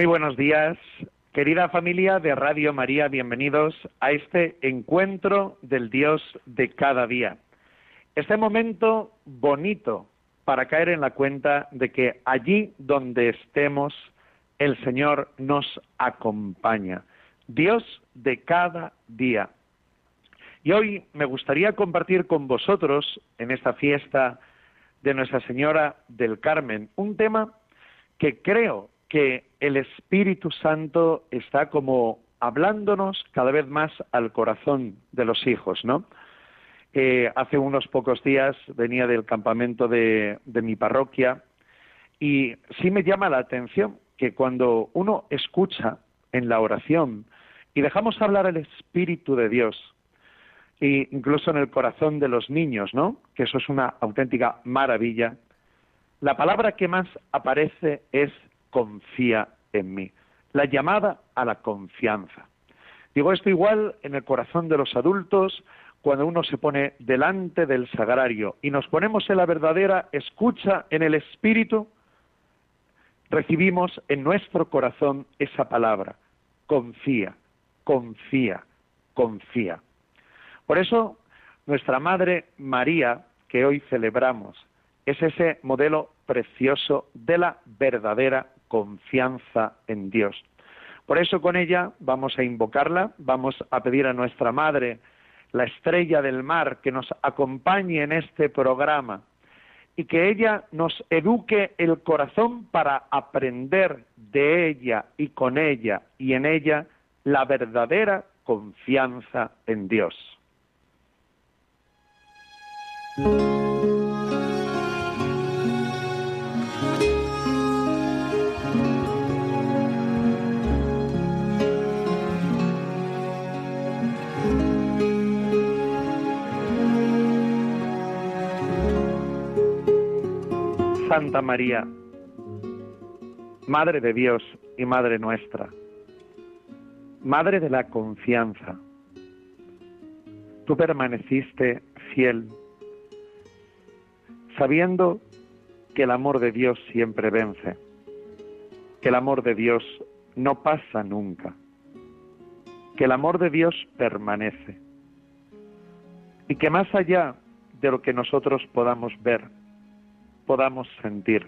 Muy buenos días, querida familia de Radio María, bienvenidos a este encuentro del Dios de cada día. Este momento bonito para caer en la cuenta de que allí donde estemos, el Señor nos acompaña. Dios de cada día. Y hoy me gustaría compartir con vosotros en esta fiesta de Nuestra Señora del Carmen un tema que creo que el Espíritu Santo está como hablándonos cada vez más al corazón de los hijos, ¿no? Eh, hace unos pocos días venía del campamento de, mi parroquia y sí me llama la atención que cuando uno escucha en la oración y dejamos hablar al Espíritu de Dios, e incluso en el corazón de los niños, ¿no? Que eso es una auténtica maravilla. La palabra que más aparece es confía en mí. La llamada a la confianza. Digo esto igual en el corazón de los adultos cuando uno se pone delante del sagrario y nos ponemos en la verdadera escucha en el espíritu, recibimos en nuestro corazón esa palabra, confía, confía, confía. Por eso nuestra Madre María, que hoy celebramos, es ese modelo precioso de la verdadera confianza en Dios. Por eso con ella vamos a invocarla, vamos a pedir a nuestra Madre, la estrella del mar, que nos acompañe en este programa y que ella nos eduque el corazón para aprender de ella y con ella y en ella la verdadera confianza en Dios. Santa María, Madre de Dios y Madre nuestra, Madre de la confianza, tú permaneciste fiel, sabiendo que el amor de Dios siempre vence, que el amor de Dios no pasa nunca, que el amor de Dios permanece y que más allá de lo que nosotros podamos ver, podamos sentir.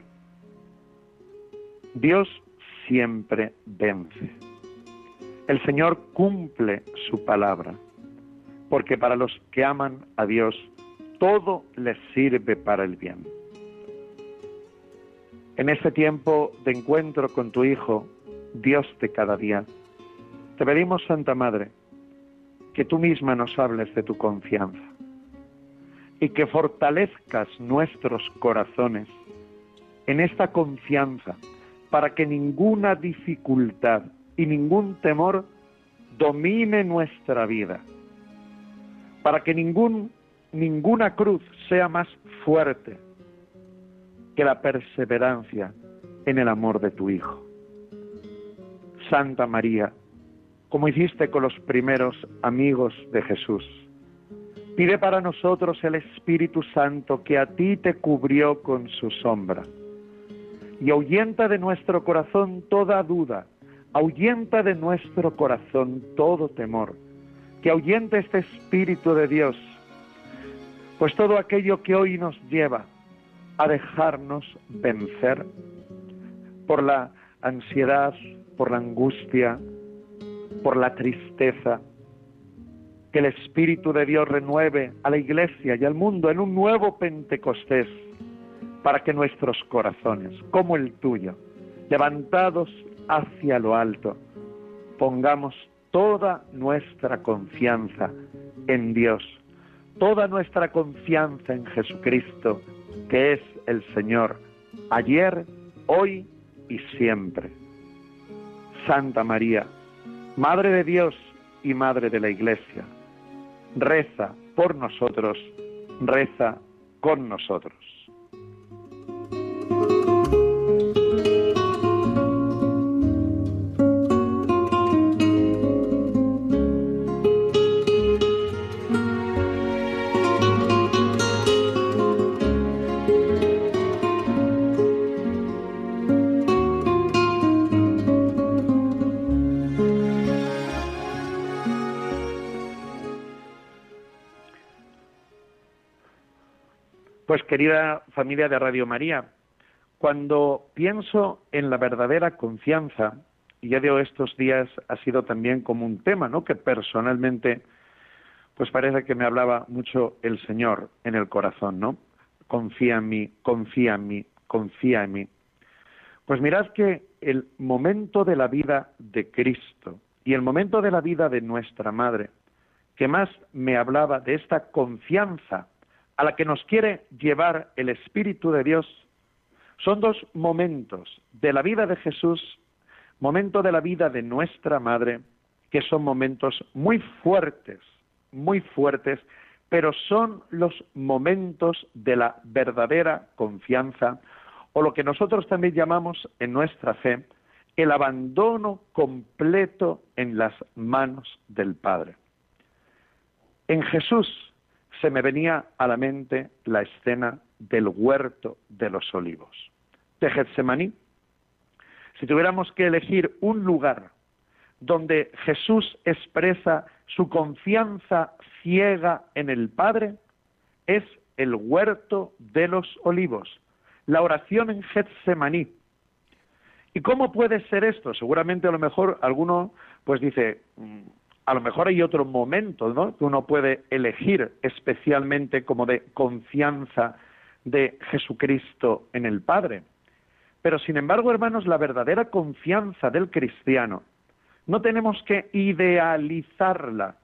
Dios siempre vence. El Señor cumple su palabra, porque para los que aman a Dios, todo les sirve para el bien. En este tiempo de encuentro con tu Hijo, Dios de cada día, te pedimos, Santa Madre, que tú misma nos hables de tu confianza y que fortalezcas nuestros corazones en esta confianza para que ninguna dificultad y ningún temor domine nuestra vida, para que ninguna cruz sea más fuerte que la perseverancia en el amor de tu Hijo. Santa María, como hiciste con los primeros amigos de Jesús, Pide para nosotros el Espíritu Santo que a ti te cubrió con su sombra. Y ahuyenta de nuestro corazón toda duda, ahuyenta de nuestro corazón todo temor, que ahuyente este Espíritu de Dios, pues todo aquello que hoy nos lleva a dejarnos vencer por la ansiedad, por la angustia, por la tristeza, que el Espíritu de Dios renueve a la Iglesia y al mundo en un nuevo Pentecostés, para que nuestros corazones, como el tuyo, levantados hacia lo alto, pongamos toda nuestra confianza en Dios, toda nuestra confianza en Jesucristo, que es el Señor, ayer, hoy y siempre. Santa María, Madre de Dios y Madre de la Iglesia, reza por nosotros, reza con nosotros. Querida familia de Radio María, cuando pienso en la verdadera confianza, y ya de estos días ha sido también como un tema, ¿no? Que personalmente, pues parece que me hablaba mucho el Señor en el corazón, ¿no? Confía en mí, confía en mí, confía en mí. Pues mirad que el momento de la vida de Cristo y el momento de la vida de nuestra Madre, que más me hablaba de esta confianza a la que nos quiere llevar el Espíritu de Dios son dos momentos de la vida de Jesús, momento de la vida de nuestra Madre, que son momentos muy fuertes, muy fuertes, pero son los momentos de la verdadera confianza, o lo que nosotros también llamamos en nuestra fe, el abandono completo en las manos del Padre. En Jesús se me venía a la mente la escena del huerto de los olivos, de Getsemaní. Si tuviéramos que elegir un lugar donde Jesús expresa su confianza ciega en el Padre, es el huerto de los olivos, la oración en Getsemaní. ¿Y cómo puede ser esto? Seguramente a lo mejor alguno pues dice, mm, a lo mejor hay otro momento ¿no? que uno puede elegir especialmente como de confianza de Jesucristo en el Padre. Pero sin embargo, hermanos, la verdadera confianza del cristiano no tenemos que idealizarla,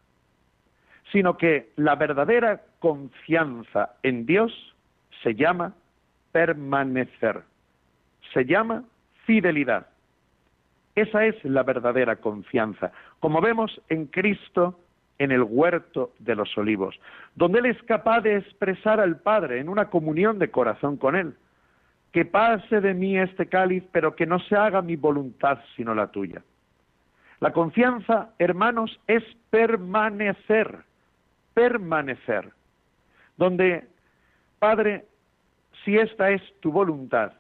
sino que la verdadera confianza en Dios se llama permanecer, se llama fidelidad. Esa es la verdadera confianza, como vemos en Cristo en el huerto de los olivos, donde Él es capaz de expresar al Padre en una comunión de corazón con Él. Que pase de mí este cáliz, pero que no se haga mi voluntad sino la tuya. La confianza, hermanos, es permanecer, permanecer, donde, Padre, si esta es tu voluntad,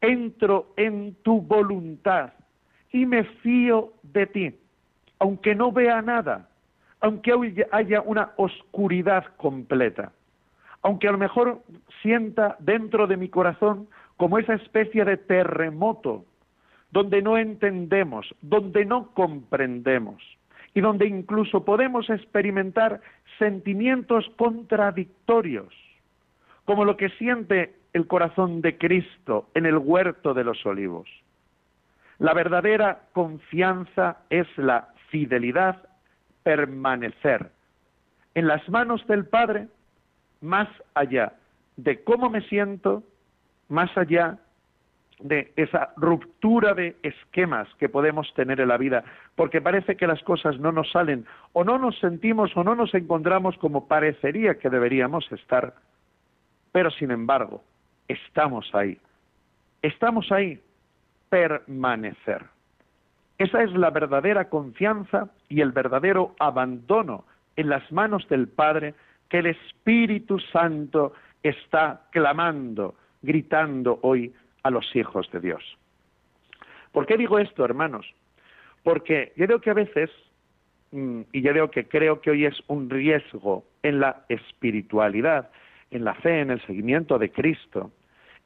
entro en tu voluntad y me fío de ti, aunque no vea nada, aunque haya una oscuridad completa, aunque a lo mejor sienta dentro de mi corazón como esa especie de terremoto, donde no entendemos, donde no comprendemos y donde incluso podemos experimentar sentimientos contradictorios, como lo que siente el corazón de Cristo en el huerto de los olivos. La verdadera confianza es la fidelidad, permanecer en las manos del Padre, más allá de cómo me siento, más allá de esa ruptura de esquemas que podemos tener en la vida, porque parece que las cosas no nos salen, o no nos sentimos o no nos encontramos como parecería que deberíamos estar, pero sin embargo, estamos ahí. Estamos ahí permanecer. Esa es la verdadera confianza y el verdadero abandono en las manos del Padre que el Espíritu Santo está clamando, gritando hoy a los hijos de Dios. ¿Por qué digo esto, hermanos? Porque yo creo que a veces, mm, y yo creo que creo que hoy es un riesgo en la espiritualidad, en la fe, en el seguimiento de Cristo,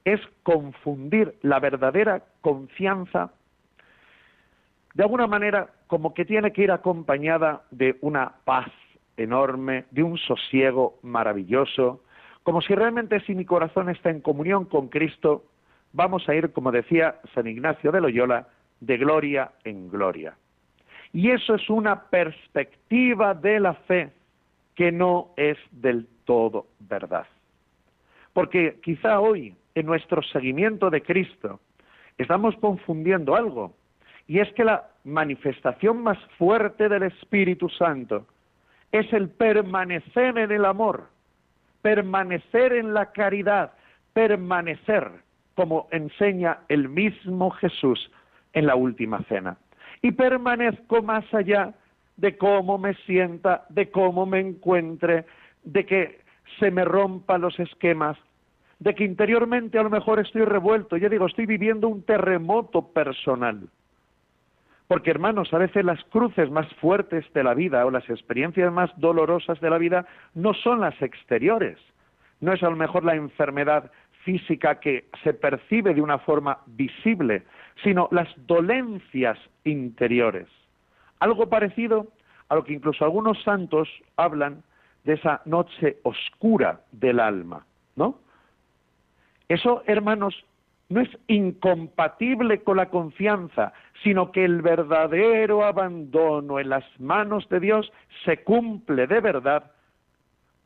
es confundir la verdadera confianza de alguna manera como que tiene que ir acompañada de una paz enorme, de un sosiego maravilloso, como si realmente si mi corazón está en comunión con Cristo, vamos a ir, como decía San Ignacio de Loyola, de gloria en gloria. Y eso es una perspectiva de la fe que no es del todo verdad. Porque quizá hoy en nuestro seguimiento de Cristo estamos confundiendo algo. Y es que la manifestación más fuerte del Espíritu Santo es el permanecer en el amor, permanecer en la caridad, permanecer, como enseña el mismo Jesús en la última cena. Y permanezco más allá de cómo me sienta, de cómo me encuentre, de que se me rompan los esquemas, de que interiormente a lo mejor estoy revuelto, yo digo, estoy viviendo un terremoto personal. Porque hermanos, a veces las cruces más fuertes de la vida o las experiencias más dolorosas de la vida no son las exteriores. No es a lo mejor la enfermedad física que se percibe de una forma visible, sino las dolencias interiores. Algo parecido a lo que incluso algunos santos hablan de esa noche oscura del alma, ¿no? Eso, hermanos, no es incompatible con la confianza, sino que el verdadero abandono en las manos de Dios se cumple de verdad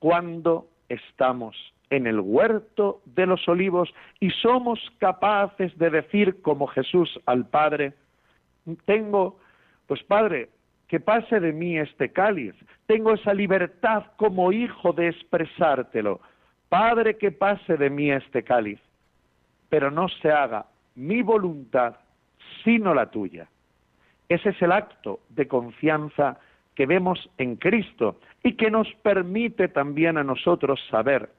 cuando estamos en el huerto de los olivos y somos capaces de decir como Jesús al Padre, tengo, pues Padre, que pase de mí este cáliz, tengo esa libertad como hijo de expresártelo, Padre, que pase de mí este cáliz, pero no se haga mi voluntad sino la tuya. Ese es el acto de confianza que vemos en Cristo y que nos permite también a nosotros saber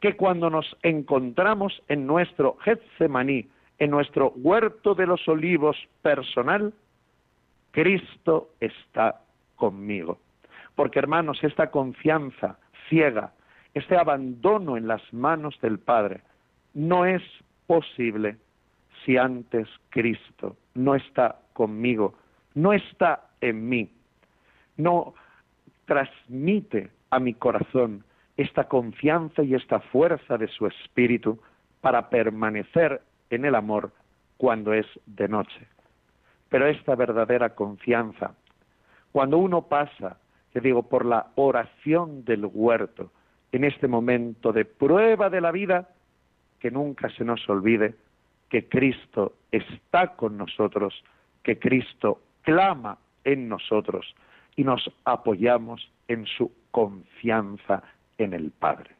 que cuando nos encontramos en nuestro Getsemaní, en nuestro huerto de los olivos personal, Cristo está conmigo. Porque hermanos, esta confianza ciega, este abandono en las manos del Padre, no es posible si antes Cristo no está conmigo, no está en mí, no transmite a mi corazón esta confianza y esta fuerza de su espíritu para permanecer en el amor cuando es de noche. Pero esta verdadera confianza, cuando uno pasa, te digo, por la oración del huerto, en este momento de prueba de la vida, que nunca se nos olvide que Cristo está con nosotros, que Cristo clama en nosotros y nos apoyamos en su confianza en el Padre.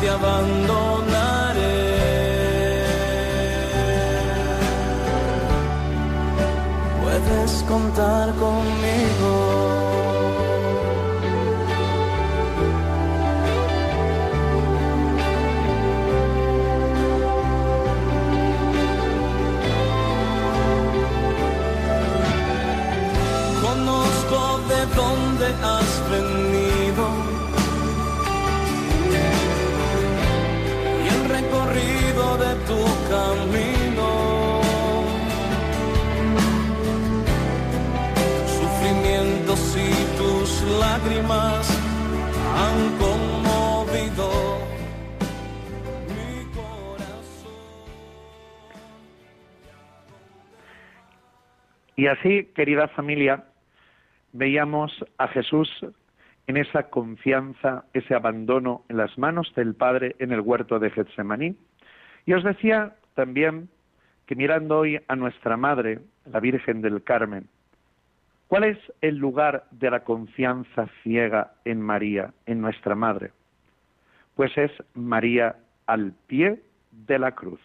te abandonaré. Puedes contar conmigo. tu camino. Sufrimientos y tus lágrimas han conmovido mi corazón. Y así, querida familia, veíamos a Jesús en esa confianza, ese abandono en las manos del Padre en el huerto de Getsemaní, y os decía también que mirando hoy a nuestra Madre, la Virgen del Carmen, ¿cuál es el lugar de la confianza ciega en María, en nuestra Madre? Pues es María al pie de la cruz.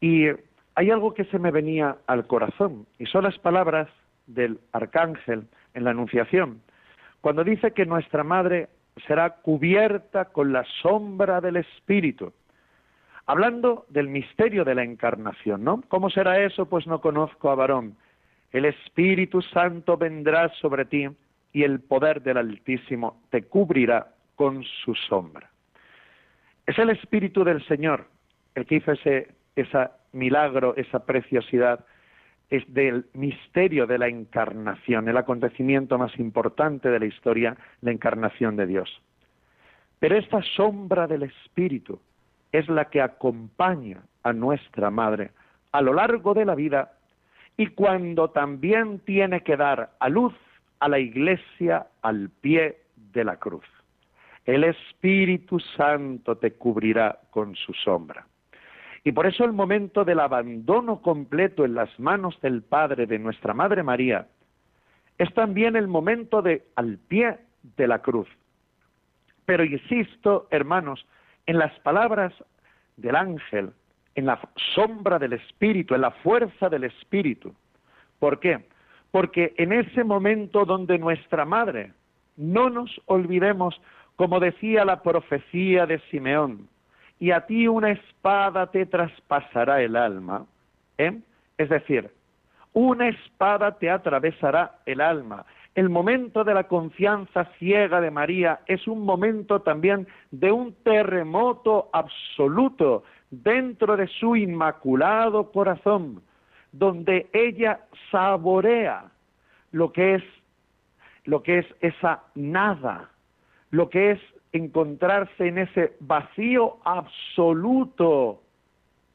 Y hay algo que se me venía al corazón, y son las palabras del arcángel en la Anunciación, cuando dice que nuestra madre será cubierta con la sombra del Espíritu. Hablando del misterio de la encarnación, ¿no? ¿Cómo será eso? Pues no conozco a varón. El Espíritu Santo vendrá sobre ti y el poder del Altísimo te cubrirá con su sombra. Es el Espíritu del Señor el que hizo ese, ese milagro, esa preciosidad es del misterio de la encarnación, el acontecimiento más importante de la historia, la encarnación de Dios. Pero esta sombra del Espíritu es la que acompaña a nuestra Madre a lo largo de la vida y cuando también tiene que dar a luz a la Iglesia al pie de la cruz. El Espíritu Santo te cubrirá con su sombra. Y por eso el momento del abandono completo en las manos del Padre de nuestra Madre María es también el momento de al pie de la cruz. Pero insisto, hermanos, en las palabras del ángel, en la sombra del Espíritu, en la fuerza del Espíritu. ¿Por qué? Porque en ese momento donde nuestra Madre, no nos olvidemos, como decía la profecía de Simeón, y a ti una espada te traspasará el alma. ¿eh? Es decir, una espada te atravesará el alma. El momento de la confianza ciega de María es un momento también de un terremoto absoluto dentro de su inmaculado corazón, donde ella saborea lo que es lo que es esa nada, lo que es encontrarse en ese vacío absoluto,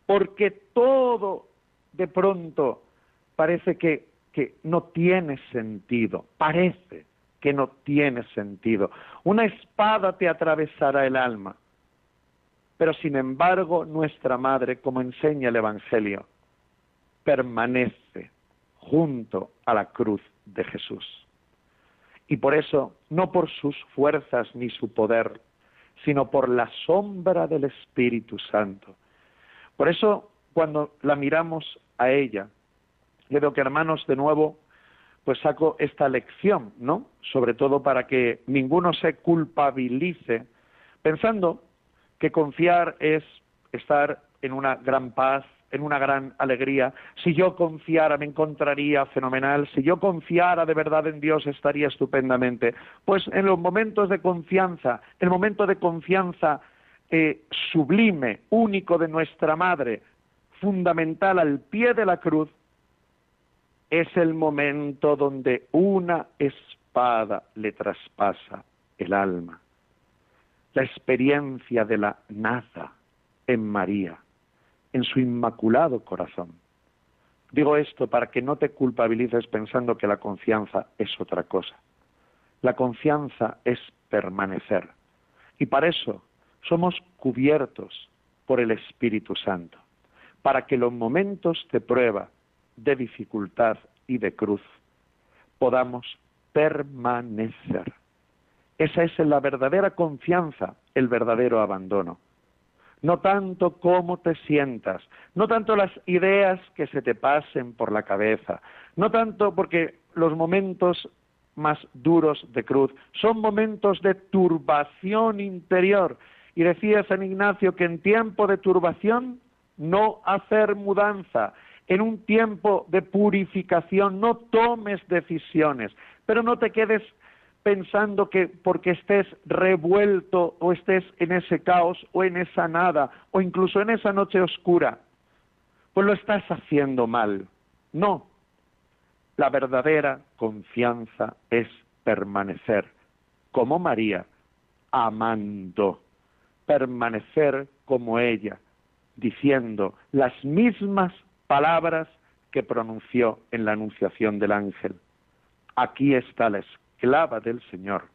porque todo de pronto parece que, que no tiene sentido, parece que no tiene sentido. Una espada te atravesará el alma, pero sin embargo nuestra Madre, como enseña el Evangelio, permanece junto a la cruz de Jesús. Y por eso, no por sus fuerzas ni su poder, sino por la sombra del Espíritu Santo. Por eso, cuando la miramos a ella, yo creo que hermanos, de nuevo, pues saco esta lección, ¿no? Sobre todo para que ninguno se culpabilice pensando que confiar es estar en una gran paz, en una gran alegría. Si yo confiara me encontraría fenomenal, si yo confiara de verdad en Dios estaría estupendamente. Pues en los momentos de confianza, el momento de confianza eh, sublime, único de nuestra Madre, fundamental al pie de la cruz, es el momento donde una espada le traspasa el alma. La experiencia de la nada en María en su inmaculado corazón. Digo esto para que no te culpabilices pensando que la confianza es otra cosa. La confianza es permanecer. Y para eso somos cubiertos por el Espíritu Santo, para que los momentos de prueba, de dificultad y de cruz podamos permanecer. Esa es la verdadera confianza, el verdadero abandono no tanto cómo te sientas, no tanto las ideas que se te pasen por la cabeza, no tanto porque los momentos más duros de cruz son momentos de turbación interior. Y decía San Ignacio que en tiempo de turbación no hacer mudanza, en un tiempo de purificación. No tomes decisiones, pero no te quedes pensando que porque estés revuelto o estés en ese caos o en esa nada o incluso en esa noche oscura, pues lo estás haciendo mal. No, la verdadera confianza es permanecer como María, amando, permanecer como ella, diciendo las mismas palabras que pronunció en la anunciación del ángel. Aquí está la esclava del Señor,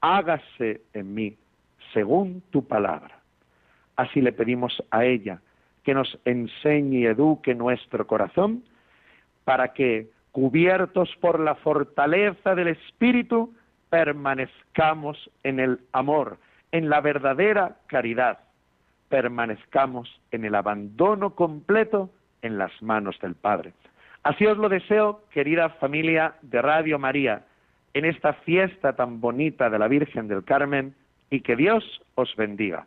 hágase en mí según tu palabra. Así le pedimos a ella que nos enseñe y eduque nuestro corazón para que, cubiertos por la fortaleza del Espíritu, permanezcamos en el amor, en la verdadera caridad, permanezcamos en el abandono completo en las manos del Padre. Así os lo deseo, querida familia de Radio María, en esta fiesta tan bonita de la Virgen del Carmen, y que Dios os bendiga.